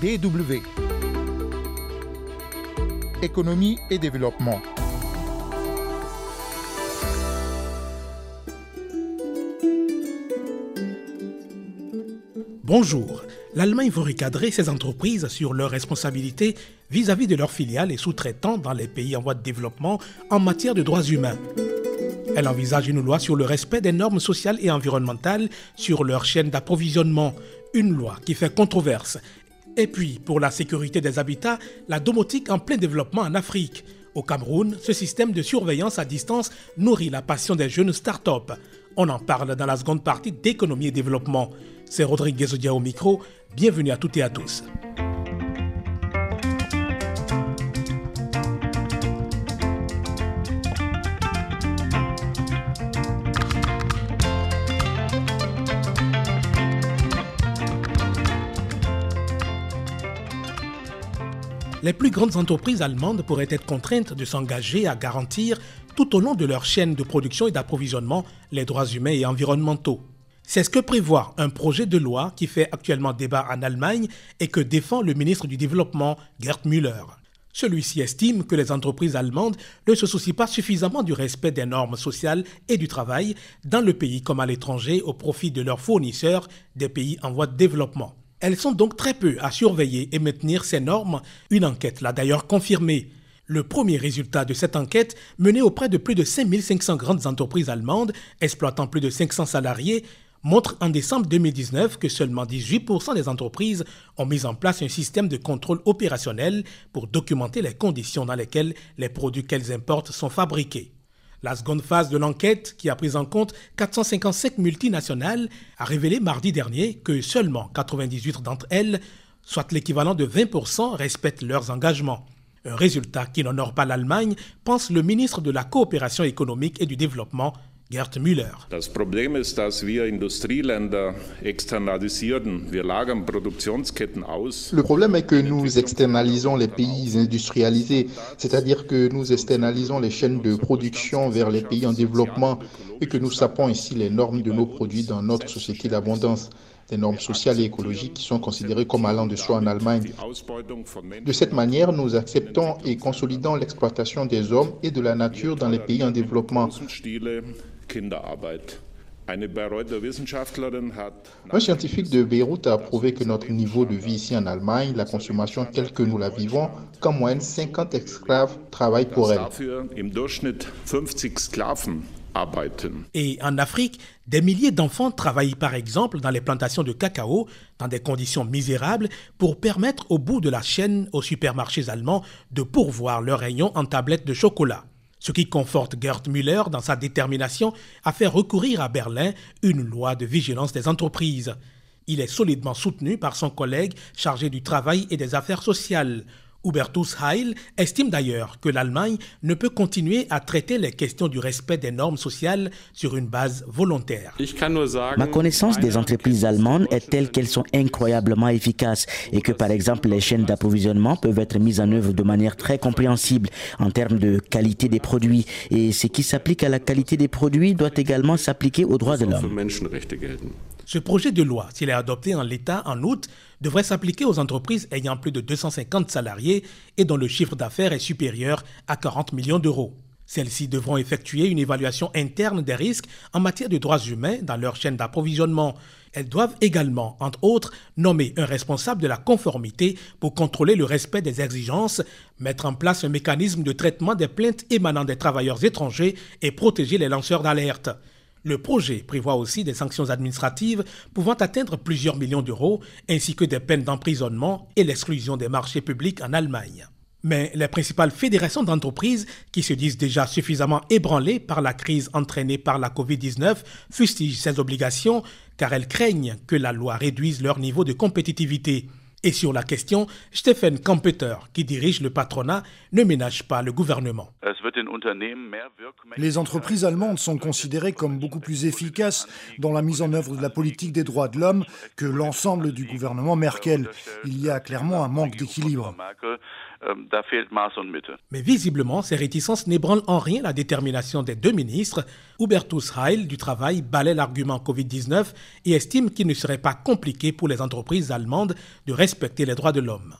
DW. Économie et développement. Bonjour. L'Allemagne veut recadrer ses entreprises sur leurs responsabilités vis-à-vis de leurs filiales et sous-traitants dans les pays en voie de développement en matière de droits humains. Elle envisage une loi sur le respect des normes sociales et environnementales sur leur chaîne d'approvisionnement, une loi qui fait controverse. Et puis, pour la sécurité des habitats, la domotique en plein développement en Afrique. Au Cameroun, ce système de surveillance à distance nourrit la passion des jeunes start-up. On en parle dans la seconde partie d'économie et développement. C'est Rodrigue Zodia au micro. Bienvenue à toutes et à tous. Les plus grandes entreprises allemandes pourraient être contraintes de s'engager à garantir tout au long de leur chaîne de production et d'approvisionnement les droits humains et environnementaux. C'est ce que prévoit un projet de loi qui fait actuellement débat en Allemagne et que défend le ministre du Développement, Gerd Müller. Celui-ci estime que les entreprises allemandes ne se soucient pas suffisamment du respect des normes sociales et du travail dans le pays comme à l'étranger au profit de leurs fournisseurs des pays en voie de développement. Elles sont donc très peu à surveiller et maintenir ces normes. Une enquête l'a d'ailleurs confirmé. Le premier résultat de cette enquête, menée auprès de plus de 5500 grandes entreprises allemandes exploitant plus de 500 salariés, montre en décembre 2019 que seulement 18% des entreprises ont mis en place un système de contrôle opérationnel pour documenter les conditions dans lesquelles les produits qu'elles importent sont fabriqués. La seconde phase de l'enquête, qui a pris en compte 455 multinationales, a révélé mardi dernier que seulement 98 d'entre elles, soit l'équivalent de 20%, respectent leurs engagements. Un résultat qui n'honore pas l'Allemagne, pense le ministre de la Coopération économique et du Développement, Gerd Müller. Das Problem ist, dass wir Industrieländer externalisieren. Wir lagern Produktionsketten aus. Le problème est que nous externalisons les pays industrialisés, c'est-à-dire que nous externalisons les chaînes de production vers les pays en développement et que nous sapons ainsi les normes de nos produits dans notre société d'abondance des normes sociales et écologiques qui sont considérées comme allant de soi en Allemagne. De cette manière, nous acceptons et consolidons l'exploitation des hommes et de la nature dans les pays en développement. Un scientifique de Beyrouth a prouvé que notre niveau de vie ici en Allemagne, la consommation telle que nous la vivons, qu'en moyenne 50 esclaves travaillent pour elle. Et en Afrique, des milliers d'enfants travaillent par exemple dans les plantations de cacao dans des conditions misérables pour permettre au bout de la chaîne aux supermarchés allemands de pourvoir leurs rayons en tablettes de chocolat. Ce qui conforte Gerd Müller dans sa détermination à faire recourir à Berlin une loi de vigilance des entreprises. Il est solidement soutenu par son collègue chargé du travail et des affaires sociales. Hubertus Heil estime d'ailleurs que l'Allemagne ne peut continuer à traiter les questions du respect des normes sociales sur une base volontaire. Ma connaissance des entreprises allemandes est telle qu'elles sont incroyablement efficaces et que par exemple les chaînes d'approvisionnement peuvent être mises en œuvre de manière très compréhensible en termes de qualité des produits et ce qui s'applique à la qualité des produits doit également s'appliquer aux droits de l'homme. Ce projet de loi, s'il est adopté en l'état en août, devrait s'appliquer aux entreprises ayant plus de 250 salariés et dont le chiffre d'affaires est supérieur à 40 millions d'euros. Celles-ci devront effectuer une évaluation interne des risques en matière de droits humains dans leur chaîne d'approvisionnement. Elles doivent également, entre autres, nommer un responsable de la conformité pour contrôler le respect des exigences, mettre en place un mécanisme de traitement des plaintes émanant des travailleurs étrangers et protéger les lanceurs d'alerte. Le projet prévoit aussi des sanctions administratives pouvant atteindre plusieurs millions d'euros, ainsi que des peines d'emprisonnement et l'exclusion des marchés publics en Allemagne. Mais les principales fédérations d'entreprises, qui se disent déjà suffisamment ébranlées par la crise entraînée par la Covid-19, fustigent ces obligations car elles craignent que la loi réduise leur niveau de compétitivité. Et sur la question, Stephen Kampeter, qui dirige le patronat, ne ménage pas le gouvernement. Les entreprises allemandes sont considérées comme beaucoup plus efficaces dans la mise en œuvre de la politique des droits de l'homme que l'ensemble du gouvernement Merkel. Il y a clairement un manque d'équilibre. Mais visiblement, ces réticences n'ébranlent en rien la détermination des deux ministres. Hubertus Heil du Travail balaie l'argument Covid-19 et estime qu'il ne serait pas compliqué pour les entreprises allemandes de respecter les droits de l'homme.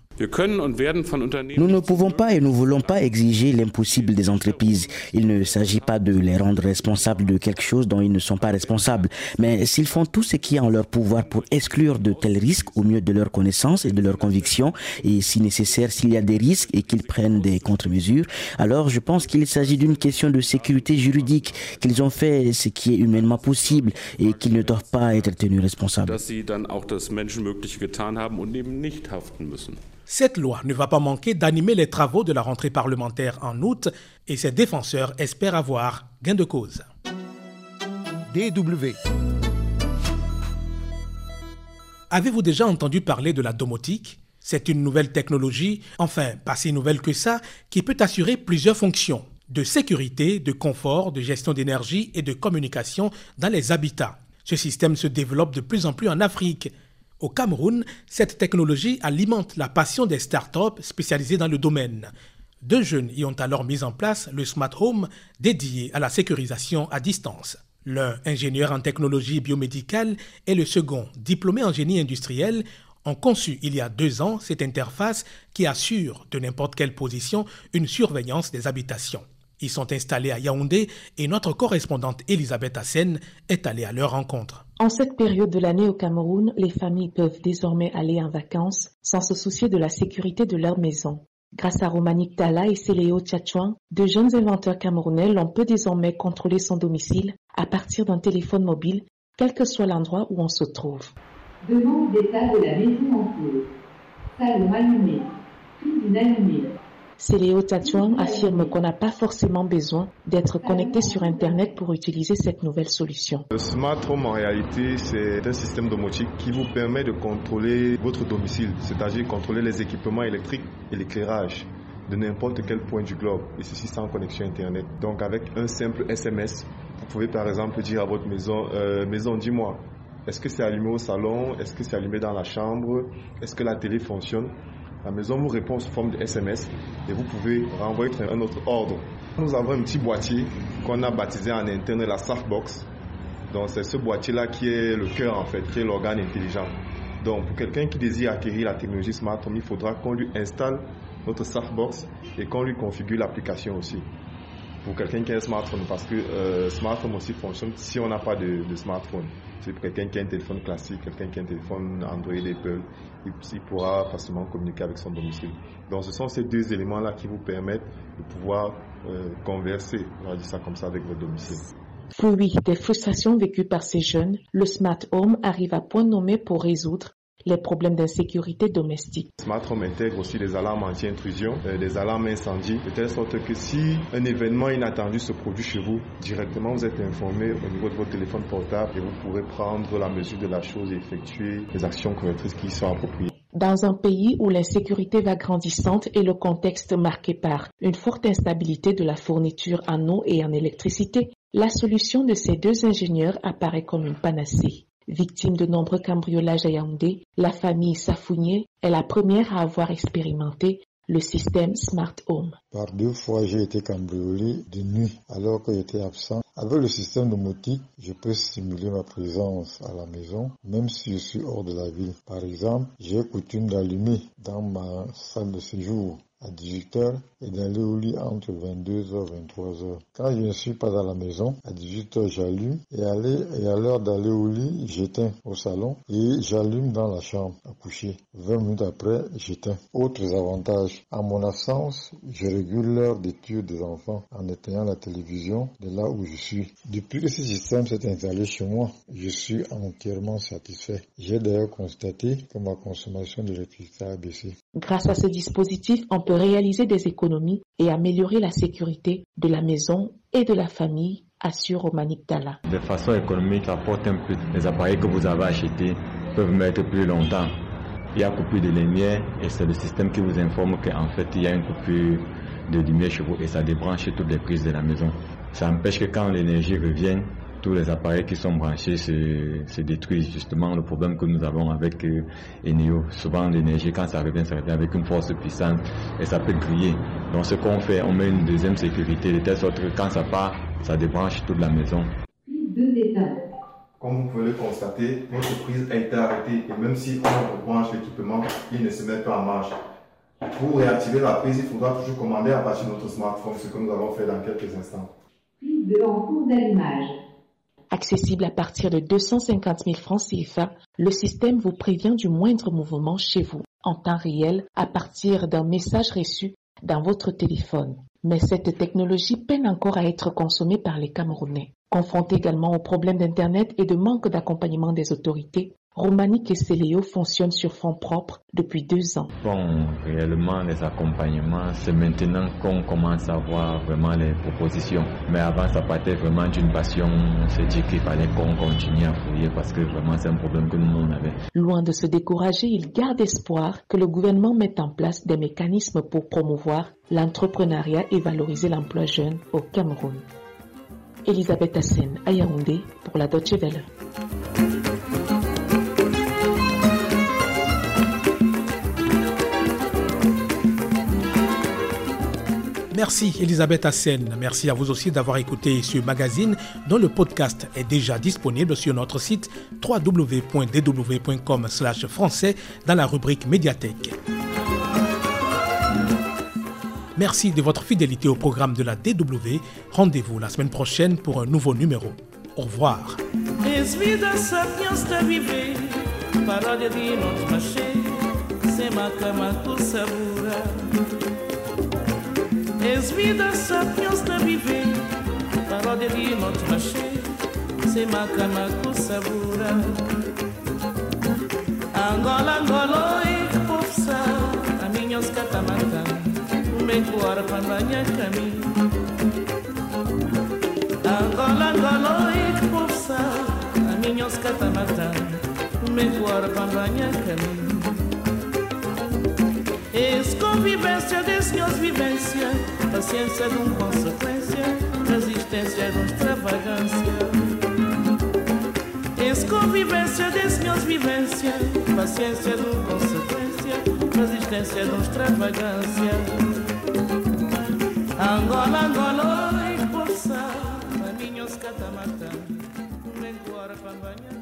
Nous ne pouvons pas et nous ne voulons pas exiger l'impossible des entreprises. Il ne s'agit pas de les rendre responsables de quelque chose dont ils ne sont pas responsables. Mais s'ils font tout ce qui est en leur pouvoir pour exclure de tels risques au mieux de leur connaissance et de leurs convictions, et si nécessaire s'il y a des risques et qu'ils prennent des contre-mesures, alors je pense qu'il s'agit d'une question de sécurité juridique, qu'ils ont fait ce qui est humainement possible et qu'ils ne doivent pas être tenus responsables. Cette loi ne va pas manquer d'animer les travaux de la rentrée parlementaire en août et ses défenseurs espèrent avoir gain de cause. DW. Avez-vous déjà entendu parler de la domotique? C'est une nouvelle technologie, enfin pas si nouvelle que ça, qui peut assurer plusieurs fonctions de sécurité, de confort, de gestion d'énergie et de communication dans les habitats. Ce système se développe de plus en plus en Afrique. Au Cameroun, cette technologie alimente la passion des startups spécialisées dans le domaine. Deux jeunes y ont alors mis en place le Smart Home dédié à la sécurisation à distance. L'un, ingénieur en technologie biomédicale, et le second, diplômé en génie industriel, ont conçu il y a deux ans cette interface qui assure de n'importe quelle position une surveillance des habitations. Ils sont installés à Yaoundé et notre correspondante Elisabeth Hassen est allée à leur rencontre. En cette période de l'année au Cameroun, les familles peuvent désormais aller en vacances sans se soucier de la sécurité de leur maison. Grâce à Romanique Tala et Céléo Tchatchouan, deux jeunes inventeurs camerounais l'on peut désormais contrôler son domicile à partir d'un téléphone mobile, quel que soit l'endroit où on se trouve. Demande d'état de la maison en cours. Salon allumé. Cuisine allumée. Céléo Tatuan affirme qu'on n'a pas forcément besoin d'être connecté sur Internet pour utiliser cette nouvelle solution. Le Smart Home, en réalité, c'est un système domotique qui vous permet de contrôler votre domicile, c'est-à-dire contrôler les équipements électriques et l'éclairage de n'importe quel point du globe, et ceci sans connexion Internet. Donc avec un simple SMS, vous pouvez par exemple dire à votre maison, euh, maison, dis-moi, est-ce que c'est allumé au salon? Est-ce que c'est allumé dans la chambre? Est-ce que la télé fonctionne? La maison vous répond sous forme de SMS et vous pouvez renvoyer un autre ordre. Nous avons un petit boîtier qu'on a baptisé en interne la Softbox. Donc c'est ce boîtier-là qui est le cœur en fait, qui est l'organe intelligent. Donc pour quelqu'un qui désire acquérir la technologie Smart Home, il faudra qu'on lui installe notre Softbox et qu'on lui configure l'application aussi. Pour quelqu'un qui a un smartphone, parce que euh, smartphone aussi fonctionne si on n'a pas de, de smartphone. C'est quelqu'un qui a un téléphone classique, quelqu'un qui a un téléphone Android, Apple, il, pourra facilement communiquer avec son domicile. Donc ce sont ces deux éléments-là qui vous permettent de pouvoir euh, converser, on va dire ça comme ça, avec votre domicile. oui, des frustrations vécues par ces jeunes, le Smart Home arrive à point nommé pour résoudre les problèmes d'insécurité domestique. Smart Home intègre aussi des alarmes anti-intrusion, euh, des alarmes incendie, de telle sorte que si un événement inattendu se produit chez vous, directement vous êtes informé au niveau de votre téléphone portable et vous pourrez prendre la mesure de la chose et effectuer les actions correctrices qui sont appropriées. Dans un pays où l'insécurité va grandissante et le contexte marqué par une forte instabilité de la fourniture en eau et en électricité, la solution de ces deux ingénieurs apparaît comme une panacée. Victime de nombreux cambriolages à Yaoundé, la famille Safounier est la première à avoir expérimenté le système Smart Home. Par deux fois, j'ai été cambriolé de nuit alors que j'étais absent. Avec le système domotique, je peux simuler ma présence à la maison, même si je suis hors de la ville. Par exemple, j'ai coutume d'allumer dans ma salle de séjour à 18h et d'aller au lit entre 22h et 23h. Quand je ne suis pas à la maison, à 18h j'allume et, et à l'heure d'aller au lit, j'éteins au salon et j'allume dans la chambre à coucher. 20 minutes après, j'éteins. Autres avantages. À mon absence, je régule l'heure d'étude des enfants en éteignant la télévision de là où je suis. Depuis que ce système s'est installé chez moi, je suis entièrement satisfait. J'ai d'ailleurs constaté que ma consommation d'électricité a baissé. Grâce à ce dispositif, on peut réaliser des économies et améliorer la sécurité de la maison et de la famille, assure Romanik Dalla. De façon économique, ça porte un plus. Les appareils que vous avez achetés peuvent mettre plus longtemps. Il y a coupure de lumière et c'est le système qui vous informe qu'en fait il y a une coupure de lumière chez vous et ça débranche toutes les prises de la maison. Ça empêche que quand l'énergie revienne, tous les appareils qui sont branchés se, détruisent. Justement, le problème que nous avons avec euh, Eneo, souvent l'énergie, quand ça revient, ça revient avec une force puissante et ça peut griller. Donc ce qu'on fait, on met une deuxième sécurité de telle sorte que quand ça part, ça débranche toute la maison. Comme vous pouvez le constater, notre prise a été arrêtée et même si on branche l'équipement, il ne se met pas en marche. Pour réactiver la prise, il faudra toujours commander à partir de notre smartphone, ce que nous allons faire dans quelques instants. Prise de cours d'allumage. Accessible à partir de 250 000 francs CFA, le système vous prévient du moindre mouvement chez vous, en temps réel, à partir d'un message reçu dans votre téléphone. Mais cette technologie peine encore à être consommée par les Camerounais. Confrontés également aux problèmes d'Internet et de manque d'accompagnement des autorités, Romanique et Céléo fonctionnent sur fonds propres depuis deux ans. Bon, réellement, les accompagnements, c'est maintenant qu'on commence à voir vraiment les propositions. Mais avant, ça partait vraiment d'une passion. On s'est dit qu'il fallait qu'on continue à fouiller parce que vraiment, c'est un problème que nous, on avait. Loin de se décourager, il garde espoir que le gouvernement mette en place des mécanismes pour promouvoir l'entrepreneuriat et valoriser l'emploi jeune au Cameroun. Elisabeth Hassen à Yaoundé pour la Deutsche Welle. Merci Elisabeth Hassen. Merci à vous aussi d'avoir écouté ce magazine dont le podcast est déjà disponible sur notre site www.dw.com français dans la rubrique médiathèque. Merci de votre fidélité au programme de la DW. Rendez-vous la semaine prochaine pour un nouveau numéro. Au revoir. Es vida sa piosna vive, parodie di not mache, se maka maku sabura. Angola, eh, Angola, eh, e popsa, a minhas catamata, me cuora panvanha cami. Angola, Angola, e popsa, a minhas catamata, me cuora panvanha cami. Es convivência de vivência, paciência de um consequência, resistência de um extravagância. Es convivência de vivência, paciência de um consequência, resistência de um extravagância. Angola, Angola, expulsar, caminhos catamatã, nem hora para banhar.